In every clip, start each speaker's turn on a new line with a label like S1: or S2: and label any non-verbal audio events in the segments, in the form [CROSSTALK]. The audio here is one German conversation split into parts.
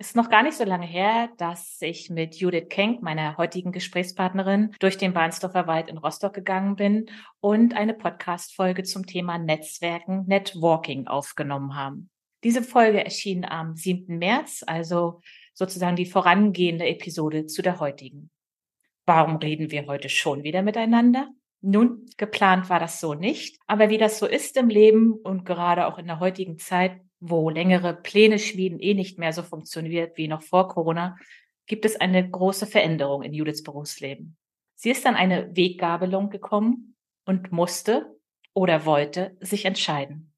S1: Ist noch gar nicht so lange her, dass ich mit Judith Kenk, meiner heutigen Gesprächspartnerin, durch den Bahnsdorfer Wald in Rostock gegangen bin und eine Podcast-Folge zum Thema Netzwerken, Networking aufgenommen haben. Diese Folge erschien am 7. März, also sozusagen die vorangehende Episode zu der heutigen. Warum reden wir heute schon wieder miteinander? Nun, geplant war das so nicht, aber wie das so ist im Leben und gerade auch in der heutigen Zeit, wo längere Pläne schmieden eh nicht mehr so funktioniert wie noch vor Corona, gibt es eine große Veränderung in Judiths Berufsleben. Sie ist an eine Weggabelung gekommen und musste oder wollte sich entscheiden.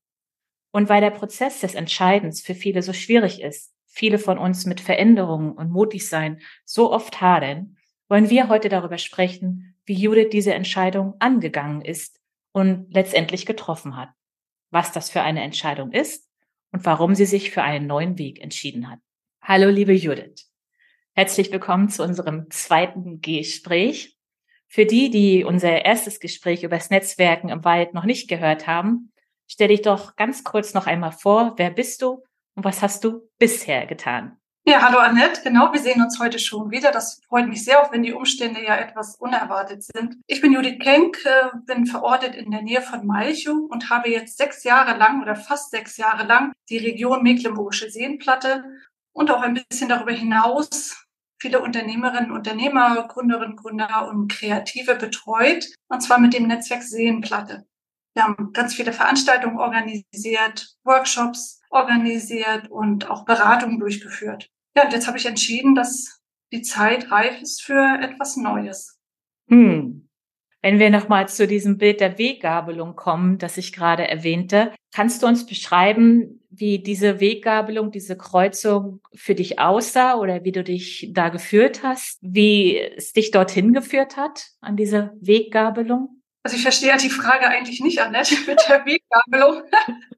S1: Und weil der Prozess des Entscheidens für viele so schwierig ist, viele von uns mit Veränderungen und mutig sein so oft hadern, wollen wir heute darüber sprechen, wie Judith diese Entscheidung angegangen ist und letztendlich getroffen hat. Was das für eine Entscheidung ist und warum sie sich für einen neuen Weg entschieden hat. Hallo, liebe Judith. Herzlich willkommen zu unserem zweiten Gespräch. Für die, die unser erstes Gespräch über das Netzwerken im Wald noch nicht gehört haben, stell dich doch ganz kurz noch einmal vor. Wer bist du und was hast du bisher getan?
S2: Ja, hallo Annette. Genau, wir sehen uns heute schon wieder. Das freut mich sehr, auch wenn die Umstände ja etwas unerwartet sind. Ich bin Judith Kenk, äh, bin verortet in der Nähe von Malchow und habe jetzt sechs Jahre lang oder fast sechs Jahre lang die Region Mecklenburgische Seenplatte und auch ein bisschen darüber hinaus viele Unternehmerinnen, Unternehmer, Gründerinnen, Gründer und Kreative betreut, und zwar mit dem Netzwerk Seenplatte. Wir haben ganz viele Veranstaltungen organisiert, Workshops, organisiert und auch Beratungen durchgeführt. Ja, und jetzt habe ich entschieden, dass die Zeit reif ist für etwas Neues.
S1: Hm. Wenn wir nochmal zu diesem Bild der Weggabelung kommen, das ich gerade erwähnte, kannst du uns beschreiben, wie diese Weggabelung, diese Kreuzung für dich aussah oder wie du dich da geführt hast, wie es dich dorthin geführt hat an diese Weggabelung?
S2: Also ich verstehe die Frage eigentlich nicht, Annette, [LAUGHS] mit der Weggabelung.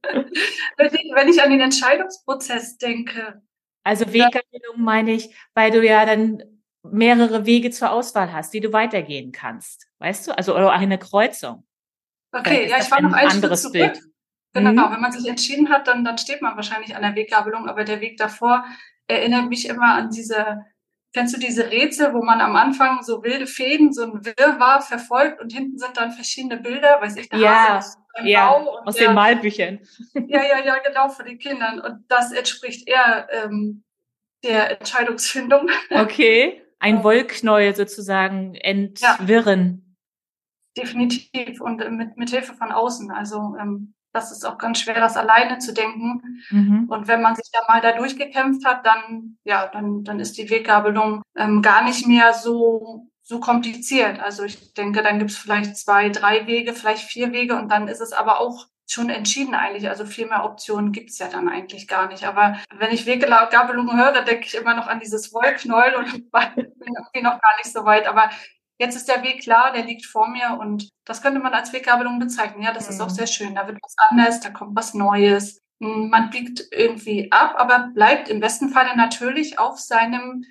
S2: [LAUGHS] wenn, ich, wenn ich an den Entscheidungsprozess denke.
S1: Also Weggabelung meine ich, weil du ja dann mehrere Wege zur Auswahl hast, die du weitergehen kannst. Weißt du? Also oder eine Kreuzung.
S2: Okay, ja, ich war noch ein anderes zurück. Bild. Genau, mhm. wenn man sich entschieden hat, dann, dann steht man wahrscheinlich an der Weggabelung, aber der Weg davor erinnert mich immer an diese Kennst du diese Rätsel, wo man am Anfang so wilde Fäden, so ein Wirrwarr verfolgt und hinten sind dann verschiedene Bilder, weiß ich, der
S1: ja, Hase ja, aus der, den Malbüchern.
S2: Ja, ja, ja, [LAUGHS] genau, für die Kindern. Und das entspricht eher ähm, der Entscheidungsfindung. [LAUGHS]
S1: Okay, ein Wollknäuel sozusagen entwirren.
S2: Ja, definitiv und mit, mit Hilfe von außen. Also ähm, das ist auch ganz schwer, das alleine zu denken. Mhm. Und wenn man sich da mal da durchgekämpft hat, dann, ja, dann, dann ist die Weggabelung ähm, gar nicht mehr so, so kompliziert. Also ich denke, dann gibt es vielleicht zwei, drei Wege, vielleicht vier Wege und dann ist es aber auch schon entschieden eigentlich. Also viel mehr Optionen gibt's ja dann eigentlich gar nicht. Aber wenn ich Weggabelung höre, denke ich immer noch an dieses Wollknäuel und [LAUGHS] bin irgendwie noch gar nicht so weit. Aber jetzt ist der Weg klar, der liegt vor mir und das könnte man als Weggabelung bezeichnen. Ja, das mhm. ist auch mhm. sehr schön. Da wird was anderes, da kommt was Neues. Hm, man biegt irgendwie ab, aber bleibt im besten Falle natürlich auf seinem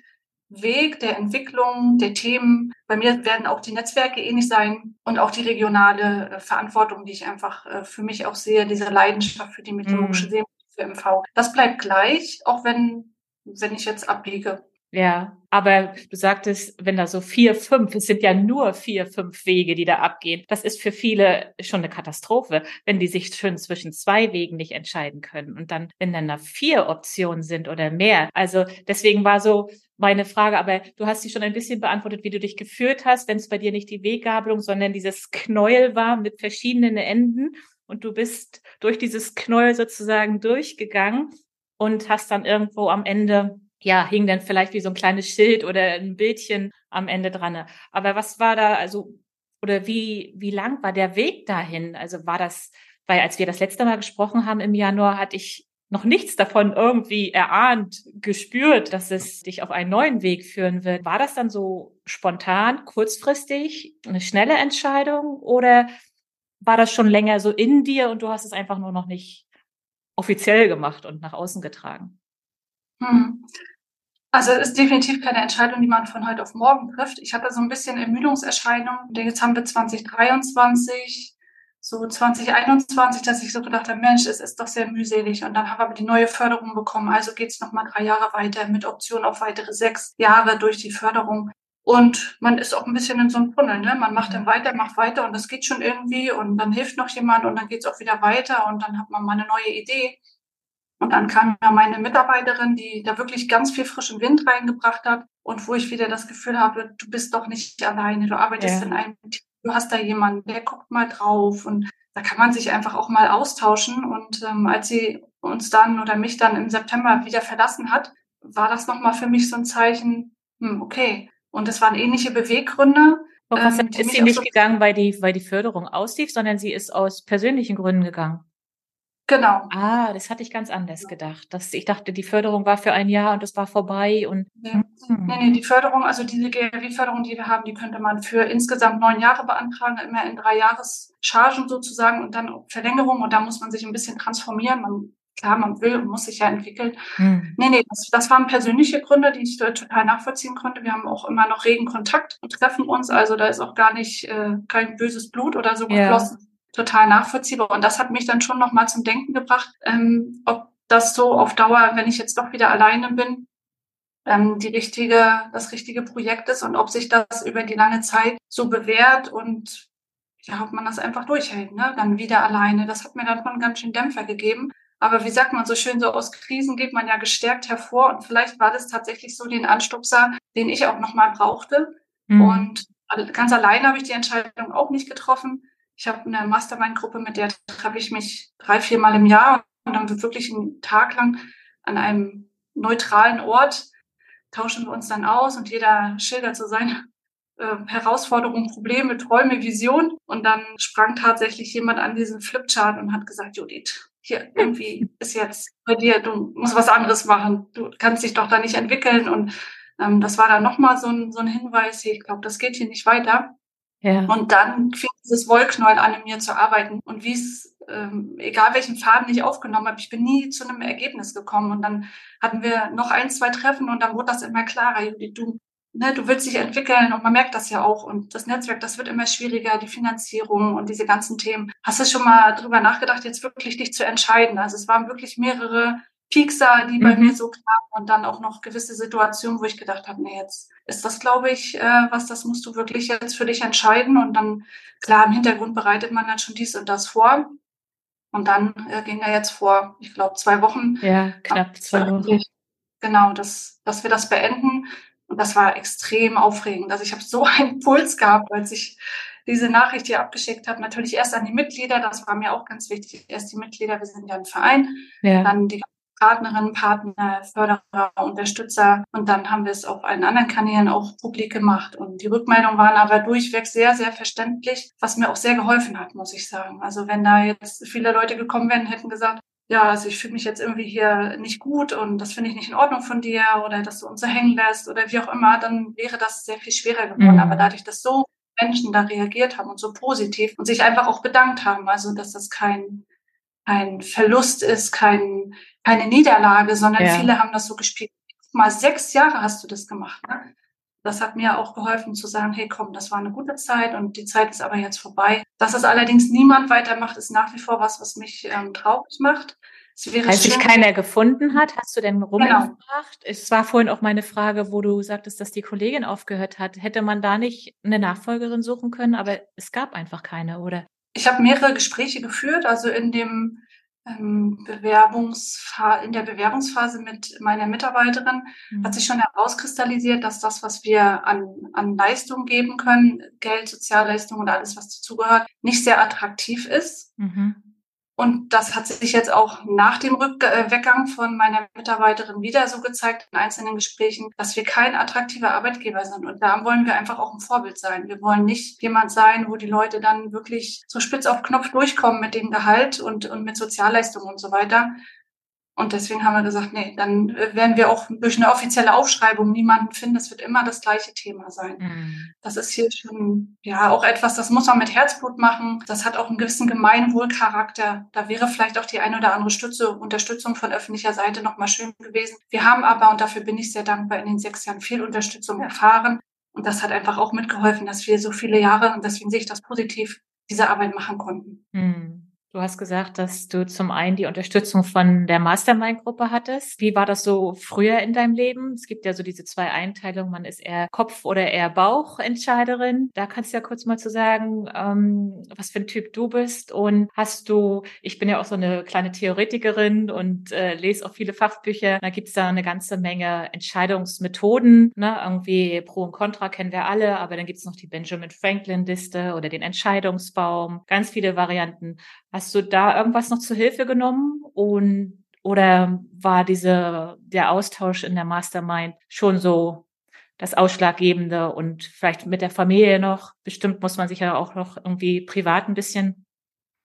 S2: Weg der Entwicklung, der Themen. Bei mir werden auch die Netzwerke ähnlich sein und auch die regionale äh, Verantwortung, die ich einfach äh, für mich auch sehe, diese Leidenschaft für die meteorologische mhm. für MV. Das bleibt gleich, auch wenn, wenn ich jetzt abbiege.
S1: Ja, aber du sagtest, wenn da so vier, fünf, es sind ja nur vier, fünf Wege, die da abgehen. Das ist für viele schon eine Katastrophe, wenn die sich schon zwischen zwei Wegen nicht entscheiden können. Und dann, wenn dann da vier Optionen sind oder mehr. Also deswegen war so meine Frage, aber du hast sie schon ein bisschen beantwortet, wie du dich gefühlt hast, wenn es bei dir nicht die Weggabelung, sondern dieses Knäuel war mit verschiedenen Enden und du bist durch dieses Knäuel sozusagen durchgegangen und hast dann irgendwo am Ende, ja, hing dann vielleicht wie so ein kleines Schild oder ein Bildchen am Ende dran. Aber was war da, also, oder wie, wie lang war der Weg dahin? Also war das, weil als wir das letzte Mal gesprochen haben im Januar, hatte ich noch nichts davon irgendwie erahnt, gespürt, dass es dich auf einen neuen Weg führen wird. War das dann so spontan, kurzfristig, eine schnelle Entscheidung oder war das schon länger so in dir und du hast es einfach nur noch nicht offiziell gemacht und nach außen getragen?
S2: Hm. Also es ist definitiv keine Entscheidung, die man von heute auf morgen trifft. Ich hatte so ein bisschen Ermüdungserscheinungen. Jetzt haben wir 2023 so 2021, dass ich so gedacht habe, Mensch, es ist doch sehr mühselig. Und dann haben wir aber die neue Förderung bekommen. Also geht's noch mal drei Jahre weiter mit Option auf weitere sechs Jahre durch die Förderung. Und man ist auch ein bisschen in so einem Tunnel. Ne? Man macht dann weiter, macht weiter und das geht schon irgendwie. Und dann hilft noch jemand und dann geht's auch wieder weiter. Und dann hat man mal eine neue Idee. Und dann kam ja meine Mitarbeiterin, die da wirklich ganz viel frischen Wind reingebracht hat und wo ich wieder das Gefühl habe, du bist doch nicht alleine, du arbeitest ja. in einem Team du hast da jemanden, der guckt mal drauf und da kann man sich einfach auch mal austauschen. Und ähm, als sie uns dann oder mich dann im September wieder verlassen hat, war das nochmal für mich so ein Zeichen, hm, okay. Und es waren ähnliche Beweggründe.
S1: Ähm, ist sie nicht so gegangen, weil die, weil die Förderung auslief, sondern sie ist aus persönlichen Gründen gegangen.
S2: Genau.
S1: Ah, das hatte ich ganz anders gedacht. Das, ich dachte, die Förderung war für ein Jahr und es war vorbei und.
S2: Nee, hm. nee, nee, die Förderung, also diese GRW-Förderung, die wir haben, die könnte man für insgesamt neun Jahre beantragen, immer in drei Jahreschargen sozusagen und dann Verlängerung und da muss man sich ein bisschen transformieren. Man, klar, man will und muss sich ja entwickeln. Hm. Nee, nee, das, das waren persönliche Gründe, die ich total nachvollziehen konnte. Wir haben auch immer noch regen Kontakt und treffen uns, also da ist auch gar nicht äh, kein böses Blut oder so geflossen. Total nachvollziehbar. Und das hat mich dann schon nochmal zum Denken gebracht, ähm, ob das so auf Dauer, wenn ich jetzt doch wieder alleine bin, ähm, die richtige, das richtige Projekt ist und ob sich das über die lange Zeit so bewährt und ja, ob man das einfach durchhält, ne? Dann wieder alleine. Das hat mir dann schon ganz schön Dämpfer gegeben. Aber wie sagt man so schön, so aus Krisen geht man ja gestärkt hervor. Und vielleicht war das tatsächlich so den Anstupser, den ich auch nochmal brauchte. Mhm. Und ganz alleine habe ich die Entscheidung auch nicht getroffen. Ich habe eine Mastermind-Gruppe, mit der treffe ich mich drei, vier Mal im Jahr und dann wird wirklich einen Tag lang an einem neutralen Ort tauschen wir uns dann aus und jeder schildert so seine äh, Herausforderungen, Probleme, Träume, Vision. Und dann sprang tatsächlich jemand an diesen Flipchart und hat gesagt, Judith, hier irgendwie ist jetzt bei dir, du musst was anderes machen. Du kannst dich doch da nicht entwickeln. Und ähm, das war dann nochmal so ein, so ein Hinweis, ich glaube, das geht hier nicht weiter. Und dann fing dieses Wollknäuel an, in mir zu arbeiten. Und wie es, ähm, egal welchen Faden ich aufgenommen habe, ich bin nie zu einem Ergebnis gekommen. Und dann hatten wir noch ein, zwei Treffen und dann wurde das immer klarer. Judith, du, ne, du willst dich entwickeln und man merkt das ja auch. Und das Netzwerk, das wird immer schwieriger, die Finanzierung und diese ganzen Themen. Hast du schon mal drüber nachgedacht, jetzt wirklich dich zu entscheiden? Also es waren wirklich mehrere Piekser, die bei mhm. mir so kamen und dann auch noch gewisse Situationen, wo ich gedacht habe, nee, jetzt ist das, glaube ich, äh, was, das musst du wirklich jetzt für dich entscheiden. Und dann, klar, im Hintergrund bereitet man dann schon dies und das vor. Und dann äh, ging er jetzt vor, ich glaube, zwei Wochen.
S1: Ja, knapp zwei Wochen.
S2: Genau, dass, dass wir das beenden. Und das war extrem aufregend. Also ich habe so [LAUGHS] einen Puls gehabt, als ich diese Nachricht hier abgeschickt habe. Natürlich erst an die Mitglieder, das war mir auch ganz wichtig. Erst die Mitglieder, wir sind ja ein Verein. Ja. Dann die Partnerinnen, Partner, Förderer, Unterstützer. Und dann haben wir es auf allen anderen Kanälen auch publik gemacht. Und die Rückmeldungen waren aber durchweg sehr, sehr verständlich, was mir auch sehr geholfen hat, muss ich sagen. Also wenn da jetzt viele Leute gekommen wären, hätten gesagt, ja, also ich fühle mich jetzt irgendwie hier nicht gut und das finde ich nicht in Ordnung von dir oder dass du uns so hängen lässt oder wie auch immer, dann wäre das sehr viel schwerer geworden. Mhm. Aber dadurch, dass so Menschen da reagiert haben und so positiv und sich einfach auch bedankt haben, also dass das kein, kein Verlust ist, kein, keine Niederlage, sondern ja. viele haben das so gespielt. Mal sechs Jahre hast du das gemacht. Ne? Das hat mir auch geholfen zu sagen, hey komm, das war eine gute Zeit und die Zeit ist aber jetzt vorbei. Dass es allerdings niemand weitermacht, ist nach wie vor was, was mich ähm, traurig macht.
S1: Als sich keiner gefunden hat, hast du denn rumgefragt? Genau. Es war vorhin auch meine Frage, wo du sagtest, dass die Kollegin aufgehört hat. Hätte man da nicht eine Nachfolgerin suchen können, aber es gab einfach keine, oder?
S2: Ich habe mehrere Gespräche geführt. Also in dem Bewerbungsphase, in der Bewerbungsphase mit meiner Mitarbeiterin mhm. hat sich schon herauskristallisiert, dass das, was wir an, an Leistung geben können, Geld, Sozialleistung und alles, was dazugehört, nicht sehr attraktiv ist. Mhm. Und das hat sich jetzt auch nach dem Rückweggang von meiner Mitarbeiterin wieder so gezeigt in einzelnen Gesprächen, dass wir kein attraktiver Arbeitgeber sind. Und da wollen wir einfach auch ein Vorbild sein. Wir wollen nicht jemand sein, wo die Leute dann wirklich so spitz auf Knopf durchkommen mit dem Gehalt und, und mit Sozialleistungen und so weiter, und deswegen haben wir gesagt, nee, dann werden wir auch durch eine offizielle Aufschreibung niemanden finden. Es wird immer das gleiche Thema sein. Mhm. Das ist hier schon, ja, auch etwas, das muss man mit Herzblut machen. Das hat auch einen gewissen Gemeinwohlcharakter. Da wäre vielleicht auch die eine oder andere Stütze, Unterstützung von öffentlicher Seite nochmal schön gewesen. Wir haben aber, und dafür bin ich sehr dankbar, in den sechs Jahren viel Unterstützung erfahren. Und das hat einfach auch mitgeholfen, dass wir so viele Jahre, und deswegen sehe ich das positiv, diese Arbeit machen konnten. Mhm.
S1: Du hast gesagt, dass du zum einen die Unterstützung von der Mastermind-Gruppe hattest. Wie war das so früher in deinem Leben? Es gibt ja so diese zwei Einteilungen, man ist eher Kopf- oder eher Bauchentscheiderin. Da kannst du ja kurz mal zu sagen, ähm, was für ein Typ du bist. Und hast du, ich bin ja auch so eine kleine Theoretikerin und äh, lese auch viele Fachbücher. Da gibt's da eine ganze Menge Entscheidungsmethoden. Ne? Irgendwie Pro und Contra kennen wir alle, aber dann gibt's noch die Benjamin Franklin-Liste oder den Entscheidungsbaum. Ganz viele Varianten. Hast du da irgendwas noch zu Hilfe genommen und oder war diese der Austausch in der Mastermind schon so das Ausschlaggebende und vielleicht mit der Familie noch? Bestimmt muss man sich ja auch noch irgendwie privat ein bisschen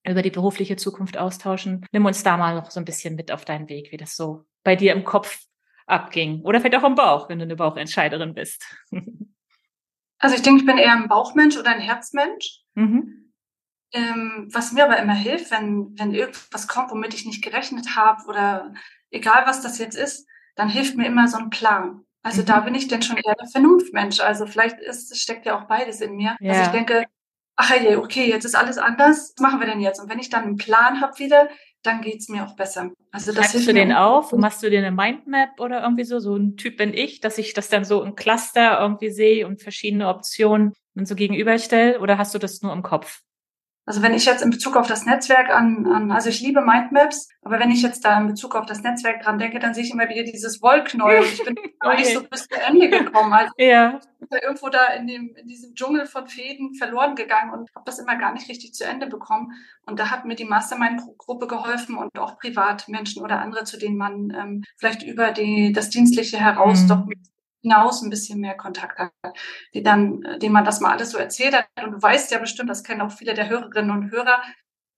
S1: über die berufliche Zukunft austauschen. Nimm uns da mal noch so ein bisschen mit auf deinen Weg, wie das so bei dir im Kopf abging. Oder vielleicht auch im Bauch, wenn du eine Bauchentscheiderin bist. [LAUGHS]
S2: Also ich denke, ich bin eher ein Bauchmensch oder ein Herzmensch. Mhm. Ähm, was mir aber immer hilft, wenn, wenn irgendwas kommt, womit ich nicht gerechnet habe oder egal was das jetzt ist, dann hilft mir immer so ein Plan. Also mhm. da bin ich denn schon eher der Vernunftmensch. Also vielleicht ist, steckt ja auch beides in mir. Ja. Also ich denke, ach hey, okay, jetzt ist alles anders. Was machen wir denn jetzt? Und wenn ich dann einen Plan habe wieder, dann geht's mir auch besser.
S1: Also das Schreibst du den auf? Machst du dir eine Mindmap oder irgendwie so? So ein Typ bin ich, dass ich das dann so im Cluster irgendwie sehe und verschiedene Optionen und so gegenüberstelle? Oder hast du das nur im Kopf?
S2: Also wenn ich jetzt in Bezug auf das Netzwerk an, an also ich liebe Mindmaps, aber wenn ich jetzt da in Bezug auf das Netzwerk dran denke, dann sehe ich immer wieder dieses Wollknäuel und ich bin [LAUGHS] okay. nicht so bis zu Ende gekommen. Also ja. ich bin irgendwo da in, dem, in diesem Dschungel von Fäden verloren gegangen und habe das immer gar nicht richtig zu Ende bekommen. Und da hat mir die Mastermind-Gruppe geholfen und auch Privatmenschen oder andere, zu denen man ähm, vielleicht über die, das Dienstliche heraus mhm. doch hinaus ein bisschen mehr Kontakt hat, die dann, äh, dem man das mal alles so erzählt hat. Und du weißt ja bestimmt, das kennen auch viele der Hörerinnen und Hörer,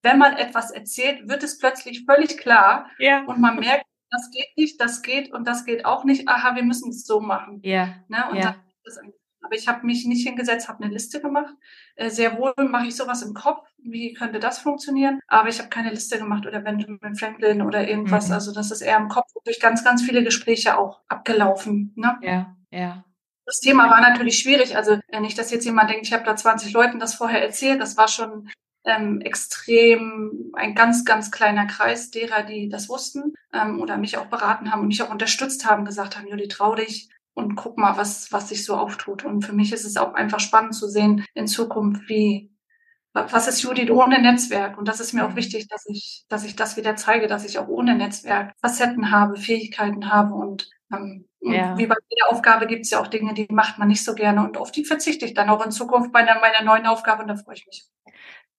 S2: wenn man etwas erzählt, wird es plötzlich völlig klar ja. und man merkt, das geht nicht, das geht und das geht auch nicht. Aha, wir müssen es so machen. Ja. Ne? Und ja. das aber ich habe mich nicht hingesetzt, habe eine Liste gemacht. Äh, sehr wohl mache ich sowas im Kopf. Wie könnte das funktionieren? Aber ich habe keine Liste gemacht oder Benjamin Franklin oder irgendwas. Mhm. Also das ist eher im Kopf durch ganz, ganz viele Gespräche auch abgelaufen. Ne?
S1: Ja, ja.
S2: Das Thema war natürlich schwierig. Also nicht, dass jetzt jemand denkt, ich habe da 20 Leuten das vorher erzählt. Das war schon ähm, extrem ein ganz, ganz kleiner Kreis derer, die das wussten ähm, oder mich auch beraten haben und mich auch unterstützt haben, gesagt haben, Juli, trau dich, und guck mal, was, was sich so auftut. Und für mich ist es auch einfach spannend zu sehen in Zukunft, wie, was ist Judith ohne Netzwerk? Und das ist mir auch mhm. wichtig, dass ich, dass ich das wieder zeige, dass ich auch ohne Netzwerk Facetten habe, Fähigkeiten habe und ähm, ja. wie bei jeder Aufgabe gibt es ja auch Dinge, die macht man nicht so gerne und auf die verzichte ich dann auch in Zukunft bei einer, meiner neuen Aufgabe und da freue ich mich.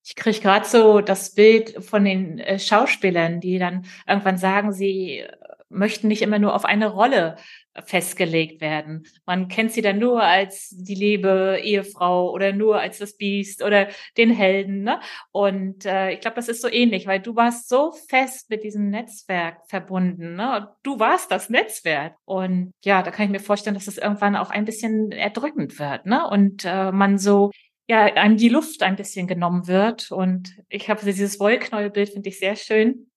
S1: Ich kriege gerade so das Bild von den äh, Schauspielern, die dann irgendwann sagen, sie möchten nicht immer nur auf eine Rolle festgelegt werden. Man kennt sie dann nur als die liebe Ehefrau oder nur als das Biest oder den Helden. Ne? Und äh, ich glaube, das ist so ähnlich, weil du warst so fest mit diesem Netzwerk verbunden. Ne? Du warst das Netzwerk. Und ja, da kann ich mir vorstellen, dass das irgendwann auch ein bisschen erdrückend wird. Ne? Und äh, man so ja, einem die Luft ein bisschen genommen wird. Und ich habe dieses Wollknäuelbild, finde ich sehr schön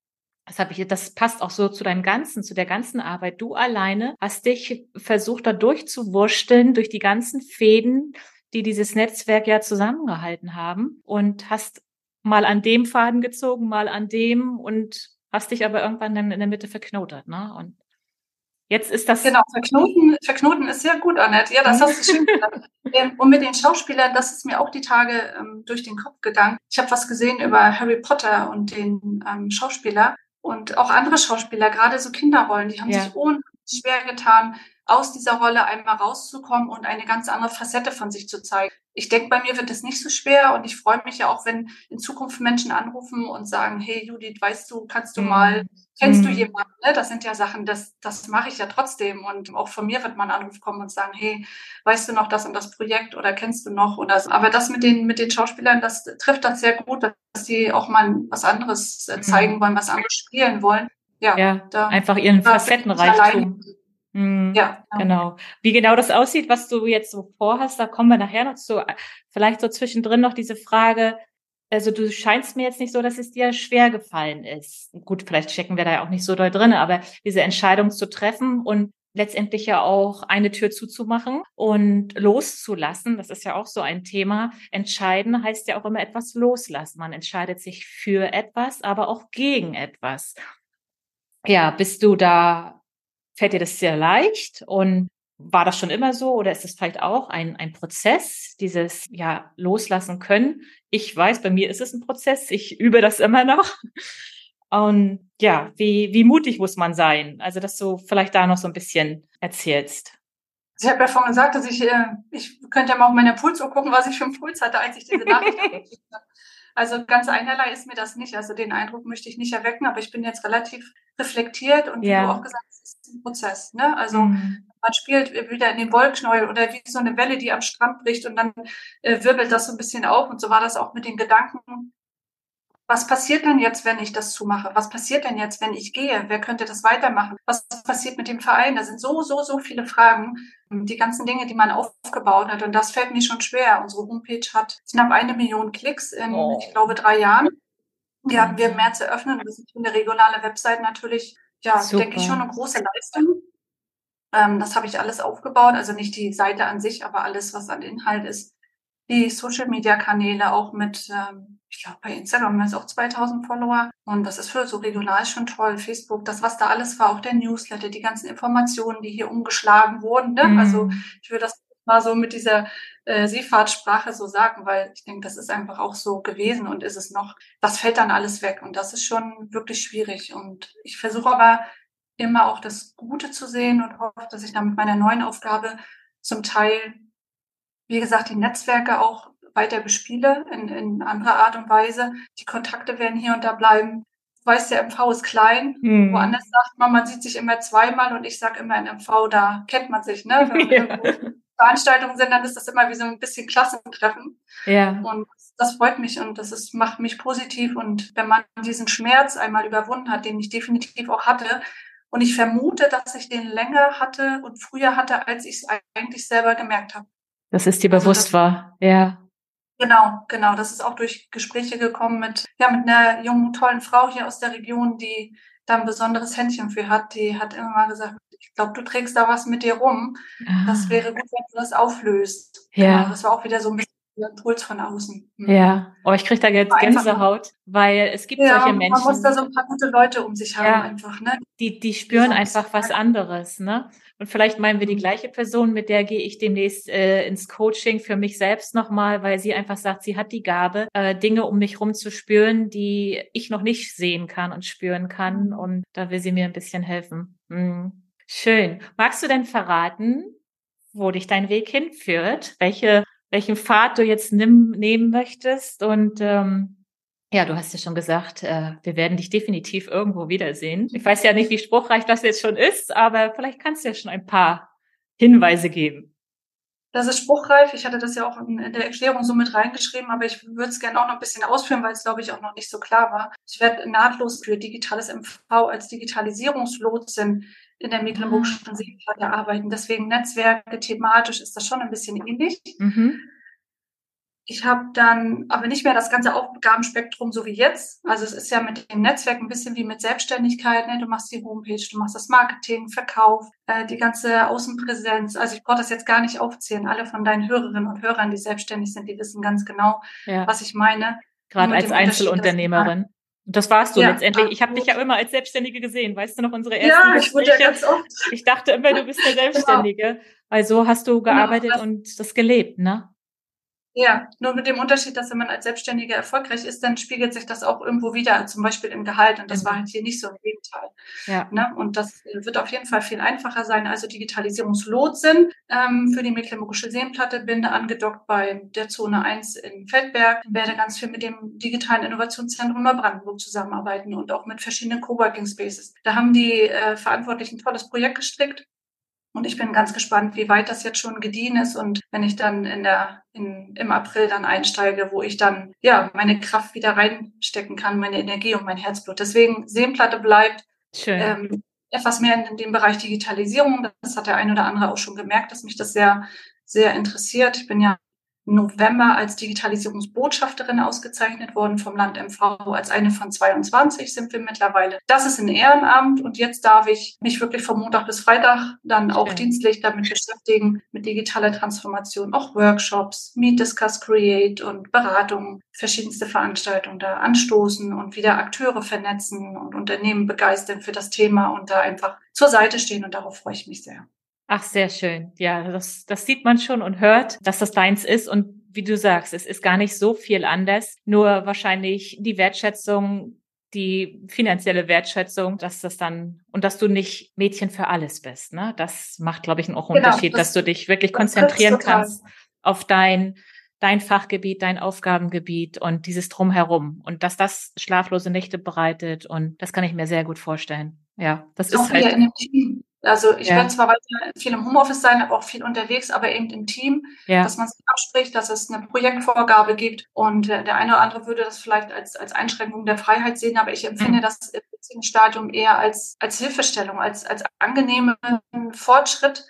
S1: das habe ich, das passt auch so zu deinem ganzen, zu der ganzen Arbeit. Du alleine hast dich versucht, da durchzuwursteln durch die ganzen Fäden, die dieses Netzwerk ja zusammengehalten haben und hast mal an dem Faden gezogen, mal an dem und hast dich aber irgendwann dann in der Mitte verknotet, ne? Und jetzt ist das.
S2: Genau, verknoten, verknoten ist sehr gut, Annette. Ja, das hast du schön gesagt. [LAUGHS] Ähm, und mit den Schauspielern, das ist mir auch die Tage ähm, durch den Kopf gegangen. Ich habe was gesehen über Harry Potter und den ähm, Schauspieler und auch andere Schauspieler, gerade so Kinderrollen, die haben ja. sich unheimlich schwer getan, aus dieser Rolle einmal rauszukommen und eine ganz andere Facette von sich zu zeigen. Ich denke, bei mir wird das nicht so schwer und ich freue mich ja auch, wenn in Zukunft Menschen anrufen und sagen, hey Judith, weißt du, kannst du mhm. mal, kennst mhm. du jemanden? Ne? Das sind ja Sachen, das, das mache ich ja trotzdem und auch von mir wird mal ein Anruf kommen und sagen, hey, weißt du noch das und das Projekt oder kennst du noch? Oder so. Aber das mit den, mit den Schauspielern, das trifft das sehr gut, dass sie auch mal was anderes äh, zeigen mhm. wollen, was anderes spielen wollen.
S1: Ja, ja einfach ihren Facettenreichtum. Mhm, ja, genau. Wie genau das aussieht, was du jetzt so vorhast, da kommen wir nachher noch zu. Vielleicht so zwischendrin noch diese Frage. Also du scheinst mir jetzt nicht so, dass es dir schwer gefallen ist. Gut, vielleicht checken wir da ja auch nicht so doll drin, aber diese Entscheidung zu treffen und letztendlich ja auch eine Tür zuzumachen und loszulassen, das ist ja auch so ein Thema. Entscheiden heißt ja auch immer etwas loslassen. Man entscheidet sich für etwas, aber auch gegen etwas. Ja, bist du da Fällt dir das sehr leicht? Und war das schon immer so oder ist es vielleicht auch ein, ein Prozess, dieses ja loslassen können? Ich weiß, bei mir ist es ein Prozess. Ich übe das immer noch. Und ja, wie, wie mutig muss man sein? Also, dass du vielleicht da noch so ein bisschen erzählst.
S2: Ich habe ja vorhin gesagt, dass ich, äh, ich könnte ja mal auf meine Pulsuhr gucken, was ich für einen Puls hatte, als ich diese Nachricht [LAUGHS] habe. Also ganz einerlei ist mir das nicht. Also den Eindruck möchte ich nicht erwecken, aber ich bin jetzt relativ reflektiert und wie du auch gesagt hast, es ist ein Prozess. Ne? Also mhm. man spielt wieder in den Wollknäuel oder wie so eine Welle, die am Strand bricht und dann äh, wirbelt das so ein bisschen auf. Und so war das auch mit den Gedanken, was passiert denn jetzt, wenn ich das zumache? Was passiert denn jetzt, wenn ich gehe? Wer könnte das weitermachen? Was passiert mit dem Verein? Da sind so, so, so viele Fragen. Die ganzen Dinge, die man aufgebaut hat. Und das fällt mir schon schwer. Unsere Homepage hat knapp eine Million Klicks in, oh. ich glaube, drei Jahren. Die hatten wir im März eröffnet. Das ist eine regionale Website natürlich, ja, Super. denke ich, schon eine große Leistung. Ähm, das habe ich alles aufgebaut. Also nicht die Seite an sich, aber alles, was an Inhalt ist die Social-Media-Kanäle auch mit, ähm, ich glaube, bei Instagram haben wir auch 2000 Follower. Und das ist für so regional schon toll. Facebook, das, was da alles war, auch der Newsletter, die ganzen Informationen, die hier umgeschlagen wurden. Ne? Mhm. Also ich würde das mal so mit dieser äh, Seefahrtssprache so sagen, weil ich denke, das ist einfach auch so gewesen und ist es noch. Das fällt dann alles weg und das ist schon wirklich schwierig. Und ich versuche aber immer auch das Gute zu sehen und hoffe, dass ich dann mit meiner neuen Aufgabe zum Teil wie gesagt, die Netzwerke auch weiter bespiele in, in anderer Art und Weise. Die Kontakte werden hier und da bleiben. Du weißt, der MV ist klein. Mhm. Woanders sagt man, man sieht sich immer zweimal und ich sage immer in MV, da kennt man sich. Ne? Wenn [LAUGHS] ja. Veranstaltungen sind, dann ist das immer wie so ein bisschen Klassentreffen. Ja. Und das freut mich und das ist, macht mich positiv. Und wenn man diesen Schmerz einmal überwunden hat, den ich definitiv auch hatte, und ich vermute, dass ich den länger hatte und früher hatte, als ich es eigentlich selber gemerkt habe.
S1: Dass es dir also bewusst das, war, ja.
S2: Genau, genau. Das ist auch durch Gespräche gekommen mit, ja, mit einer jungen, tollen Frau hier aus der Region, die da ein besonderes Händchen für hat. Die hat immer mal gesagt, ich glaube, du trägst da was mit dir rum. Ah. Das wäre gut, wenn du das auflöst. Ja. Genau, das war auch wieder so ein bisschen Impuls von außen.
S1: Mhm. Ja, oh, ich kriege da jetzt Gänsehaut, weil es gibt ja, solche Menschen.
S2: Man muss da so ein paar gute Leute um sich haben ja, einfach, ne?
S1: Die, die spüren die einfach was anderes, ne? Und vielleicht meinen wir die mhm. gleiche Person, mit der gehe ich demnächst äh, ins Coaching für mich selbst nochmal, weil sie einfach sagt, sie hat die Gabe, äh, Dinge um mich rum zu spüren, die ich noch nicht sehen kann und spüren kann. Mhm. Und da will sie mir ein bisschen helfen. Mhm. Schön. Magst du denn verraten, wo dich dein Weg hinführt? Welche welchen Pfad du jetzt nimm, nehmen möchtest. Und ähm, ja, du hast ja schon gesagt, äh, wir werden dich definitiv irgendwo wiedersehen. Ich weiß ja nicht, wie spruchreich das jetzt schon ist, aber vielleicht kannst du ja schon ein paar Hinweise geben.
S2: Das ist spruchreif. Ich hatte das ja auch in der Erklärung so mit reingeschrieben, aber ich würde es gerne auch noch ein bisschen ausführen, weil es, glaube ich, auch noch nicht so klar war. Ich werde nahtlos für digitales MV als Digitalisierungslotsin in der Mecklenburgischen ah. Seenplatte arbeiten. Deswegen Netzwerke, thematisch ist das schon ein bisschen ähnlich. Mhm. Ich habe dann aber nicht mehr das ganze Aufgabenspektrum so wie jetzt. Also es ist ja mit dem Netzwerk ein bisschen wie mit Selbstständigkeit. Ne? Du machst die Homepage, du machst das Marketing, Verkauf, äh, die ganze Außenpräsenz. Also ich brauche das jetzt gar nicht aufzählen. Alle von deinen Hörerinnen und Hörern, die selbstständig sind, die wissen ganz genau, ja. was ich meine.
S1: Gerade als Einzelunternehmerin. Und das warst du ja, letztendlich. Ich habe dich ja immer als Selbstständige gesehen. Weißt du noch unsere ersten Ja, ich wurde ja ganz oft. Ich dachte immer, du bist der [LAUGHS] genau. Selbstständige. Genau. Weil so hast du gearbeitet genau, und das gelebt, ne?
S2: Ja, nur mit dem Unterschied, dass wenn man als Selbstständiger erfolgreich ist, dann spiegelt sich das auch irgendwo wieder, zum Beispiel im Gehalt. Und das mhm. war halt hier nicht so im Gegenteil. Ja. Ne? Und das wird auf jeden Fall viel einfacher sein. Also Digitalisierungslotsin ähm, für die Mecklenburgische Seenplatte, bin angedockt bei der Zone 1 in Feldberg, werde ganz viel mit dem digitalen Innovationszentrum Neubrandenburg zusammenarbeiten und auch mit verschiedenen Coworking Spaces. Da haben die äh, Verantwortlichen ein tolles Projekt gestrickt und ich bin ganz gespannt, wie weit das jetzt schon gediehen ist und wenn ich dann in der, in, im April dann einsteige, wo ich dann, ja, meine Kraft wieder reinstecken kann, meine Energie und mein Herzblut. Deswegen Seenplatte bleibt. Schön. Ähm, etwas mehr in dem Bereich Digitalisierung. Das hat der ein oder andere auch schon gemerkt, dass mich das sehr, sehr interessiert. Ich bin ja November als Digitalisierungsbotschafterin ausgezeichnet worden vom Land MV. Als eine von 22 sind wir mittlerweile. Das ist ein Ehrenamt und jetzt darf ich mich wirklich von Montag bis Freitag dann auch ja. dienstlich damit beschäftigen, mit digitaler Transformation, auch Workshops, Meet, Discuss, Create und Beratungen, verschiedenste Veranstaltungen da anstoßen und wieder Akteure vernetzen und Unternehmen begeistern für das Thema und da einfach zur Seite stehen und darauf freue ich mich sehr.
S1: Ach, sehr schön. Ja, das, das sieht man schon und hört, dass das deins ist. Und wie du sagst, es ist gar nicht so viel anders. Nur wahrscheinlich die Wertschätzung, die finanzielle Wertschätzung, dass das dann und dass du nicht Mädchen für alles bist. Ne? Das macht, glaube ich, auch einen genau, Unterschied, das, dass du dich wirklich konzentrieren kannst auf dein dein Fachgebiet, dein Aufgabengebiet und dieses Drumherum und dass das schlaflose Nächte bereitet und das kann ich mir sehr gut vorstellen. Ja, das auch ist halt. In dem
S2: Team. Also ich ja. werde zwar weiter viel im Homeoffice sein, aber auch viel unterwegs, aber eben im Team, ja. dass man sich abspricht, dass es eine Projektvorgabe gibt und äh, der eine oder andere würde das vielleicht als, als Einschränkung der Freiheit sehen, aber ich empfinde mhm. das im jetzigen Stadium eher als, als Hilfestellung, als, als angenehmen Fortschritt.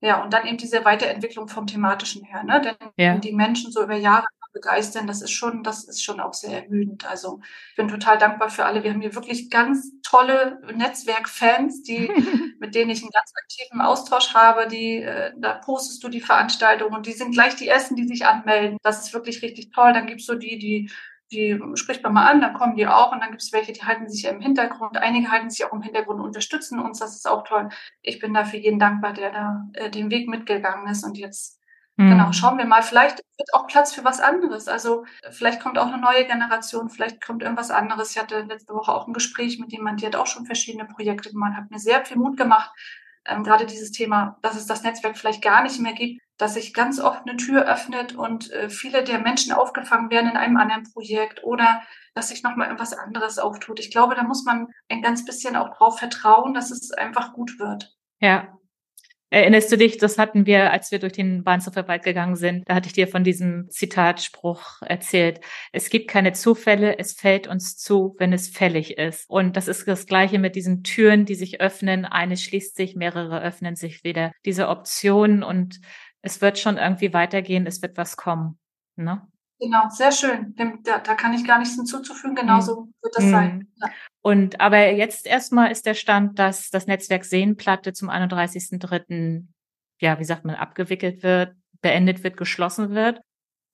S2: Ja, und dann eben diese Weiterentwicklung vom thematischen her, ne? Denn ja. die Menschen so über Jahre begeistern, das ist schon, das ist schon auch sehr ermüdend. Also ich bin total dankbar für alle. Wir haben hier wirklich ganz tolle Netzwerkfans, die, [LAUGHS] mit denen ich einen ganz aktiven Austausch habe, die, äh, da postest du die Veranstaltung und die sind gleich die ersten, die sich anmelden. Das ist wirklich richtig toll. Dann gibt's so die, die die spricht man mal an, dann kommen die auch und dann gibt es welche, die halten sich im Hintergrund. Einige halten sich auch im Hintergrund und unterstützen uns. Das ist auch toll. Ich bin da für jeden dankbar, der da äh, den Weg mitgegangen ist und jetzt Genau, mhm. schauen wir mal. Vielleicht wird auch Platz für was anderes. Also vielleicht kommt auch eine neue Generation, vielleicht kommt irgendwas anderes. Ich hatte letzte Woche auch ein Gespräch mit jemandem, die hat auch schon verschiedene Projekte gemacht, hat mir sehr viel Mut gemacht. Ähm, gerade dieses Thema, dass es das Netzwerk vielleicht gar nicht mehr gibt, dass sich ganz oft eine Tür öffnet und äh, viele der Menschen aufgefangen werden in einem anderen Projekt oder dass sich nochmal irgendwas anderes auftut. Ich glaube, da muss man ein ganz bisschen auch drauf vertrauen, dass es einfach gut wird.
S1: Ja, Erinnerst du dich, das hatten wir, als wir durch den Bahnhofshofer Wald gegangen sind, da hatte ich dir von diesem Zitatspruch erzählt. Es gibt keine Zufälle, es fällt uns zu, wenn es fällig ist. Und das ist das Gleiche mit diesen Türen, die sich öffnen. Eine schließt sich, mehrere öffnen sich wieder. Diese Optionen und es wird schon irgendwie weitergehen, es wird was kommen. Ne?
S2: Genau, sehr schön. Da, da kann ich gar nichts hinzuzufügen. Genauso mhm. Wird das mhm. sein. Ja.
S1: Und aber jetzt erstmal ist der Stand, dass das Netzwerk Seenplatte zum 31.3. ja, wie sagt man, abgewickelt wird, beendet wird, geschlossen wird.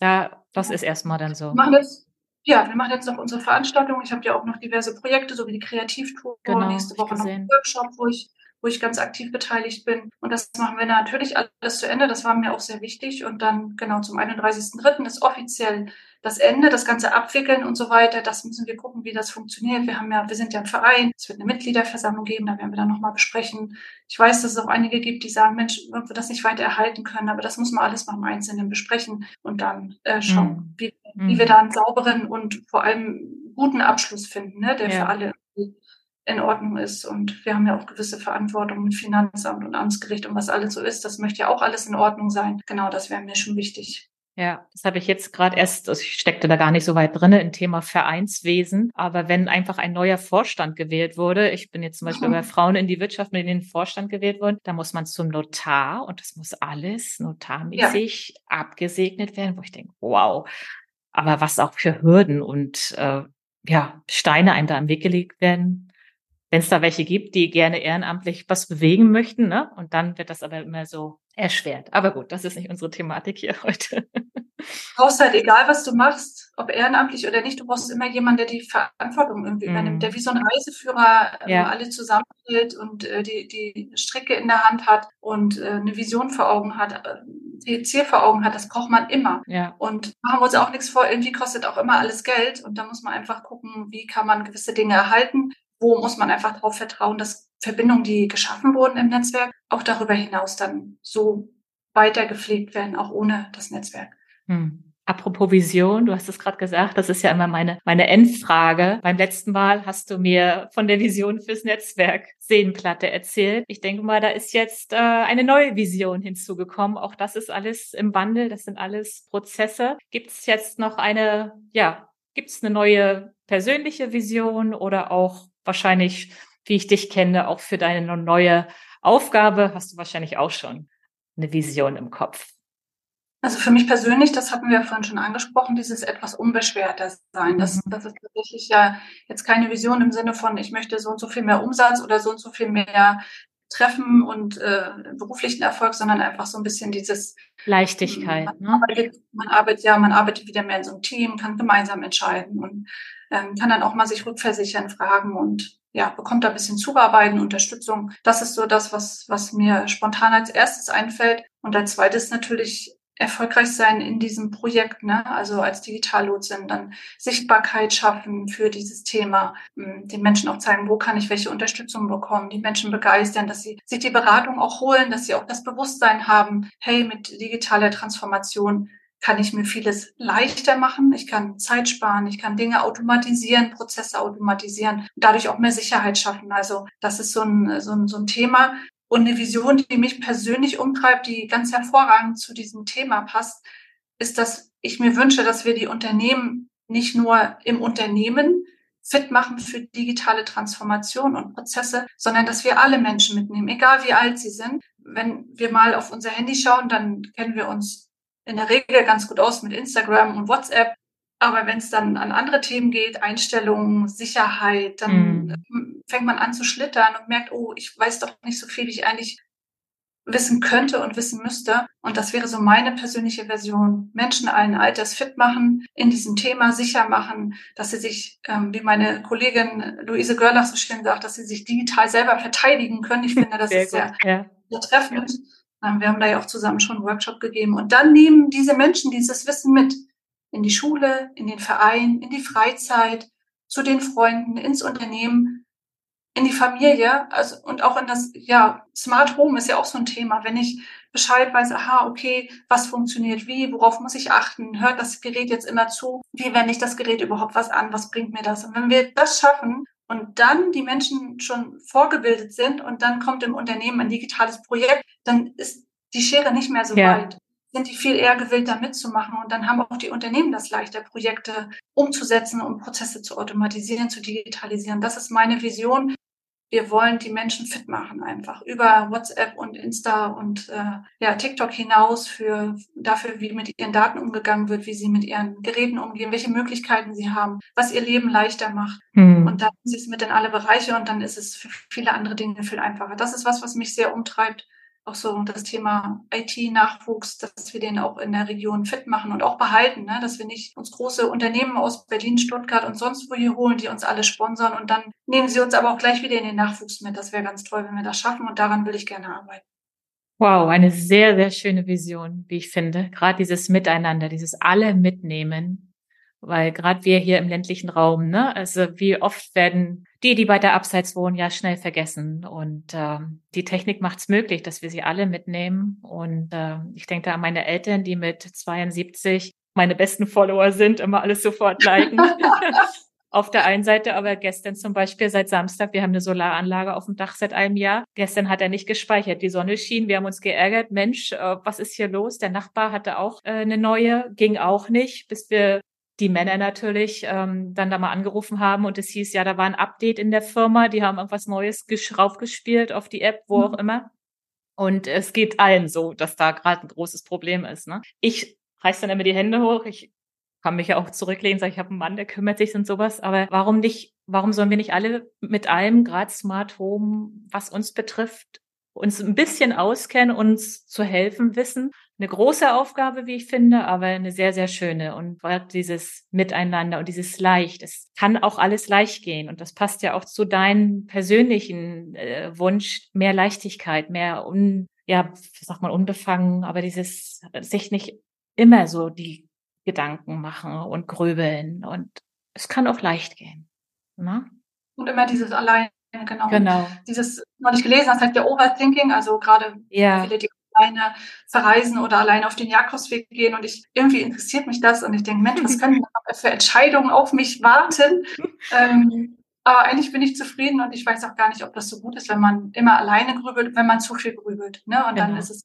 S1: Da, das ist erstmal dann so.
S2: Wir machen jetzt, ja, wir machen jetzt noch unsere Veranstaltung. Ich habe ja auch noch diverse Projekte, so wie die Kreativtour. Genau, nächste Woche noch einen Workshop, wo ich wo ich ganz aktiv beteiligt bin. Und das machen wir natürlich alles zu Ende. Das war mir auch sehr wichtig. Und dann genau zum 31.03. ist offiziell das Ende, das Ganze abwickeln und so weiter. Das müssen wir gucken, wie das funktioniert. Wir haben ja, wir sind ja ein Verein. Es wird eine Mitgliederversammlung geben. Da werden wir dann nochmal besprechen. Ich weiß, dass es auch einige gibt, die sagen, Mensch, wir das nicht weiter erhalten können. Aber das muss man alles noch im Einzelnen besprechen und dann äh, schauen, mhm. wie, wie wir mhm. da einen sauberen und vor allem guten Abschluss finden, ne, der ja. für alle in Ordnung ist. Und wir haben ja auch gewisse Verantwortung mit Finanzamt und Amtsgericht und was alles so ist. Das möchte ja auch alles in Ordnung sein. Genau, das wäre mir schon wichtig.
S1: Ja, das habe ich jetzt gerade erst, also ich steckte da gar nicht so weit drin im Thema Vereinswesen. Aber wenn einfach ein neuer Vorstand gewählt wurde, ich bin jetzt zum Beispiel bei Frauen in die Wirtschaft mit in den Vorstand gewählt worden, da muss man zum Notar und das muss alles notarmäßig ja. abgesegnet werden, wo ich denke, wow. Aber was auch für Hürden und äh, ja, Steine einem da am Weg gelegt werden, wenn es da welche gibt, die gerne ehrenamtlich was bewegen möchten, ne? Und dann wird das aber immer so erschwert. Aber gut, das ist nicht unsere Thematik hier [LAUGHS] heute.
S2: Brauchst halt egal, was du machst, ob ehrenamtlich oder nicht, du brauchst immer jemanden, der die Verantwortung irgendwie mm. übernimmt, der wie so ein Reiseführer ähm, ja. alle zusammenhält und äh, die, die Stricke in der Hand hat und äh, eine Vision vor Augen hat, äh, die Ziel vor Augen hat. Das braucht man immer. Ja. Und machen wir uns auch nichts vor, irgendwie kostet auch immer alles Geld. Und da muss man einfach gucken, wie kann man gewisse Dinge erhalten. Wo muss man einfach darauf vertrauen, dass Verbindungen, die geschaffen wurden im Netzwerk, auch darüber hinaus dann so weiter gepflegt werden, auch ohne das Netzwerk.
S1: Hm. Apropos Vision, du hast es gerade gesagt, das ist ja immer meine, meine Endfrage. Beim letzten Mal hast du mir von der Vision fürs Netzwerk Seenplatte erzählt. Ich denke mal, da ist jetzt äh, eine neue Vision hinzugekommen. Auch das ist alles im Wandel, das sind alles Prozesse. Gibt es jetzt noch eine, ja, gibt es eine neue persönliche Vision oder auch wahrscheinlich, wie ich dich kenne, auch für deine neue Aufgabe hast du wahrscheinlich auch schon eine Vision im Kopf?
S2: Also für mich persönlich, das hatten wir ja vorhin schon angesprochen, dieses etwas unbeschwerter sein. Das, mhm. das ist tatsächlich ja jetzt keine Vision im Sinne von, ich möchte so und so viel mehr Umsatz oder so und so viel mehr Treffen und äh, beruflichen Erfolg, sondern einfach so ein bisschen dieses
S1: Leichtigkeit.
S2: Man, ne? arbeitet, man arbeitet ja, man arbeitet wieder mehr in so einem Team, kann gemeinsam entscheiden und ähm, kann dann auch mal sich rückversichern, fragen und ja, bekommt da ein bisschen Zuarbeiten, Unterstützung. Das ist so das, was, was mir spontan als erstes einfällt. Und als zweites natürlich erfolgreich sein in diesem Projekt, ne? also als Digitallotsin dann Sichtbarkeit schaffen für dieses Thema, hm, den Menschen auch zeigen, wo kann ich welche Unterstützung bekommen, die Menschen begeistern, dass sie sich die Beratung auch holen, dass sie auch das Bewusstsein haben, hey, mit digitaler Transformation kann ich mir vieles leichter machen, ich kann Zeit sparen, ich kann Dinge automatisieren, Prozesse automatisieren, dadurch auch mehr Sicherheit schaffen. Also das ist so ein, so ein, so ein Thema, und eine Vision, die mich persönlich umtreibt, die ganz hervorragend zu diesem Thema passt, ist, dass ich mir wünsche, dass wir die Unternehmen nicht nur im Unternehmen fit machen für digitale Transformation und Prozesse, sondern dass wir alle Menschen mitnehmen, egal wie alt sie sind. Wenn wir mal auf unser Handy schauen, dann kennen wir uns in der Regel ganz gut aus mit Instagram und WhatsApp. Aber wenn es dann an andere Themen geht, Einstellungen, Sicherheit, dann mm. fängt man an zu schlittern und merkt, oh, ich weiß doch nicht so viel, wie ich eigentlich wissen könnte und wissen müsste. Und das wäre so meine persönliche Version. Menschen allen Alters fit machen, in diesem Thema sicher machen, dass sie sich, ähm, wie meine Kollegin Luise Görlach so schön sagt, dass sie sich digital selber verteidigen können. Ich finde, das [LAUGHS] sehr ist sehr, ja. sehr treffend. Ähm, wir haben da ja auch zusammen schon einen Workshop gegeben. Und dann nehmen diese Menschen dieses Wissen mit in die Schule, in den Verein, in die Freizeit, zu den Freunden, ins Unternehmen, in die Familie, also und auch in das, ja, Smart Home ist ja auch so ein Thema. Wenn ich Bescheid weiß, aha, okay, was funktioniert wie, worauf muss ich achten, hört das Gerät jetzt immer zu, wie wende ich das Gerät überhaupt was an, was bringt mir das? Und wenn wir das schaffen und dann die Menschen schon vorgebildet sind und dann kommt im Unternehmen ein digitales Projekt, dann ist die Schere nicht mehr so ja. weit sind die viel eher gewillt, da mitzumachen. Und dann haben auch die Unternehmen das leichter, Projekte umzusetzen und Prozesse zu automatisieren, zu digitalisieren. Das ist meine Vision. Wir wollen die Menschen fit machen einfach über WhatsApp und Insta und äh, ja TikTok hinaus für dafür, wie mit ihren Daten umgegangen wird, wie sie mit ihren Geräten umgehen, welche Möglichkeiten sie haben, was ihr Leben leichter macht. Hm. Und dann sie es mit in alle Bereiche und dann ist es für viele andere Dinge viel einfacher. Das ist was, was mich sehr umtreibt auch so das Thema IT-Nachwuchs, dass wir den auch in der Region fit machen und auch behalten, ne? dass wir nicht uns große Unternehmen aus Berlin, Stuttgart und sonst wo hier holen, die uns alle sponsern und dann nehmen sie uns aber auch gleich wieder in den Nachwuchs mit. Das wäre ganz toll, wenn wir das schaffen und daran will ich gerne arbeiten.
S1: Wow, eine sehr, sehr schöne Vision, wie ich finde. Gerade dieses Miteinander, dieses alle mitnehmen, weil gerade wir hier im ländlichen Raum, ne, also wie oft werden die, die weiter abseits wohnen, ja schnell vergessen. Und äh, die Technik macht es möglich, dass wir sie alle mitnehmen. Und äh, ich denke da an meine Eltern, die mit 72 meine besten Follower sind, immer alles sofort liken. [LAUGHS] auf der einen Seite, aber gestern zum Beispiel seit Samstag, wir haben eine Solaranlage auf dem Dach seit einem Jahr. Gestern hat er nicht gespeichert. Die Sonne schien, wir haben uns geärgert. Mensch, äh, was ist hier los? Der Nachbar hatte auch äh, eine neue, ging auch nicht, bis wir die Männer natürlich ähm, dann da mal angerufen haben und es hieß, ja, da war ein Update in der Firma, die haben irgendwas Neues raufgespielt auf die App, wo mhm. auch immer. Und es geht allen so, dass da gerade ein großes Problem ist. Ne? Ich reiß dann immer die Hände hoch, ich kann mich ja auch zurücklehnen, sage ich habe einen Mann, der kümmert sich und sowas. Aber warum nicht, warum sollen wir nicht alle mit allem, gerade Smart Home, was uns betrifft, uns ein bisschen auskennen, uns zu helfen wissen, eine große Aufgabe, wie ich finde, aber eine sehr, sehr schöne. Und dieses Miteinander und dieses Leicht. Es kann auch alles leicht gehen. Und das passt ja auch zu deinem persönlichen äh, Wunsch, mehr Leichtigkeit, mehr un, ja, sag mal, unbefangen, aber dieses sich nicht immer so die Gedanken machen und grübeln. Und es kann auch leicht gehen.
S2: Na? Ne? Und immer dieses allein genau.
S1: genau.
S2: Dieses, was ich gelesen hast, halt der Overthinking, also gerade
S1: ja.
S2: viele, die alleine verreisen oder alleine auf den Jakobsweg gehen und ich irgendwie interessiert mich das und ich denke, Mensch, was können für Entscheidungen auf mich warten? [LAUGHS] ähm, aber eigentlich bin ich zufrieden und ich weiß auch gar nicht, ob das so gut ist, wenn man immer alleine grübelt, wenn man zu viel grübelt. Ne? Und genau. dann ist es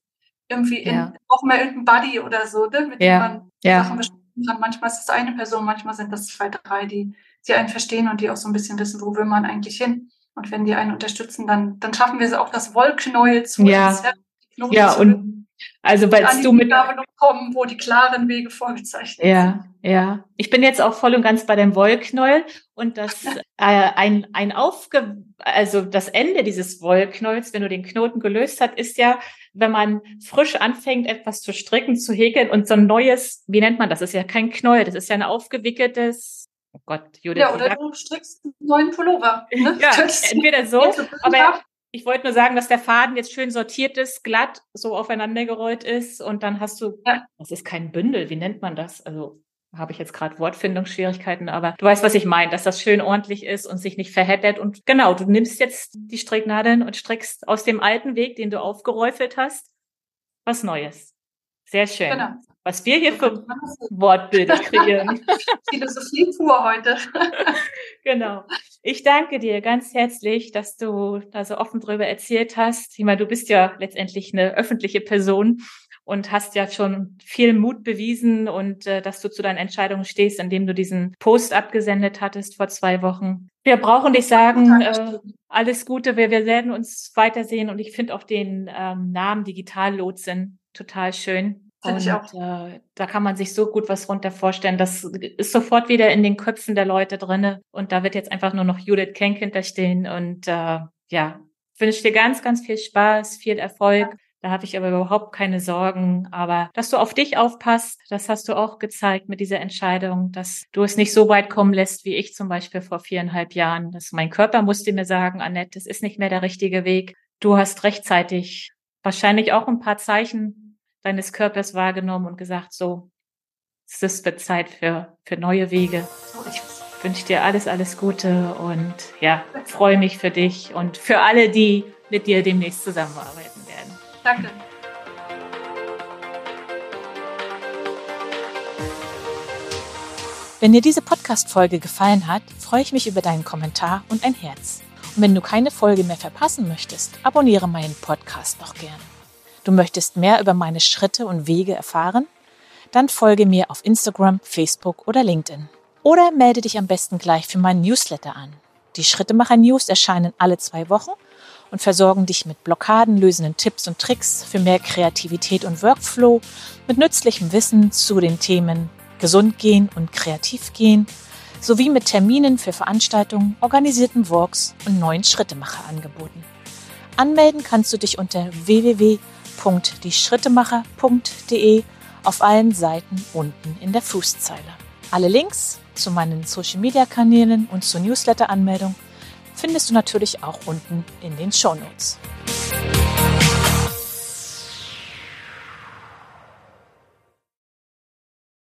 S2: irgendwie in, ja. auch mal irgendein Buddy oder so, ne? mit
S1: ja.
S2: dem man
S1: ja.
S2: Sachen besprechen kann. Manchmal ist es eine Person, manchmal sind das zwei, drei, die, die einen verstehen und die auch so ein bisschen wissen, wo will man eigentlich hin. Und wenn die einen unterstützen, dann, dann schaffen wir es auch, das Wollknäuel zu
S1: ja. Ja, und also weil du mit
S2: kommen, wo die klaren Wege vorgezeichnet
S1: ja, sind. Ja, ja. Ich bin jetzt auch voll und ganz bei dem Wollknäuel und das [LAUGHS] äh, ein ein aufge also das Ende dieses Wollknäuels, wenn du den Knoten gelöst hast, ist ja, wenn man frisch anfängt, etwas zu stricken, zu häkeln und so ein neues, wie nennt man das? Das ist ja kein Knäuel, das ist ja ein aufgewickeltes Oh Gott,
S2: Judith. Ja, oder du strickst einen neuen Pullover.
S1: Ne? [LAUGHS] ja, entweder so, aber ich wollte nur sagen, dass der Faden jetzt schön sortiert ist, glatt so aufeinandergerollt ist und dann hast du, das ist kein Bündel, wie nennt man das? Also habe ich jetzt gerade Wortfindungsschwierigkeiten, aber du weißt, was ich meine, dass das schön ordentlich ist und sich nicht verheddert. Und genau, du nimmst jetzt die Stricknadeln und strickst aus dem alten Weg, den du aufgeräufelt hast, was Neues. Sehr schön. Genau. Was wir hier für Wortbilder [LAUGHS] kreieren.
S2: Philosophie pur heute. [LAUGHS]
S1: genau. Ich danke dir ganz herzlich, dass du da so offen drüber erzählt hast. Ich meine, du bist ja letztendlich eine öffentliche Person und hast ja schon viel Mut bewiesen und äh, dass du zu deinen Entscheidungen stehst, indem du diesen Post abgesendet hattest vor zwei Wochen. Wir brauchen dich sagen, äh, alles Gute, wir, wir werden uns weitersehen und ich finde auch den ähm, Namen Digitallotsen total schön.
S2: Finde ich auch.
S1: Äh, da kann man sich so gut was runter vorstellen. Das ist sofort wieder in den Köpfen der Leute drinne. Und da wird jetzt einfach nur noch Judith Kenk hinterstehen. Und äh, ja, wünsche dir ganz, ganz viel Spaß, viel Erfolg. Ja. Da habe ich aber überhaupt keine Sorgen. Aber dass du auf dich aufpasst, das hast du auch gezeigt mit dieser Entscheidung, dass du es nicht so weit kommen lässt, wie ich zum Beispiel vor viereinhalb Jahren. Dass mein Körper musste mir sagen, Annette, das ist nicht mehr der richtige Weg. Du hast rechtzeitig wahrscheinlich auch ein paar Zeichen deines Körpers wahrgenommen und gesagt, so, es wird Zeit für, für neue Wege. Ich wünsche dir alles, alles Gute und ja, freue mich für dich und für alle, die mit dir demnächst zusammenarbeiten werden.
S2: Danke.
S1: Wenn dir diese Podcast-Folge gefallen hat, freue ich mich über deinen Kommentar und ein Herz. Und wenn du keine Folge mehr verpassen möchtest, abonniere meinen Podcast doch gerne. Du möchtest mehr über meine Schritte und Wege erfahren? Dann folge mir auf Instagram, Facebook oder LinkedIn. Oder melde dich am besten gleich für meinen Newsletter an. Die Schrittemacher News erscheinen alle zwei Wochen und versorgen dich mit blockadenlösenden Tipps und Tricks für mehr Kreativität und Workflow, mit nützlichem Wissen zu den Themen gesund gehen und kreativ gehen, sowie mit Terminen für Veranstaltungen, organisierten Walks und neuen Schrittemacher-Angeboten. Anmelden kannst du dich unter www www.dieschrittemacher.de auf allen Seiten unten in der Fußzeile. Alle Links zu meinen Social Media Kanälen und zur Newsletter Anmeldung findest du natürlich auch unten in den Show Notes.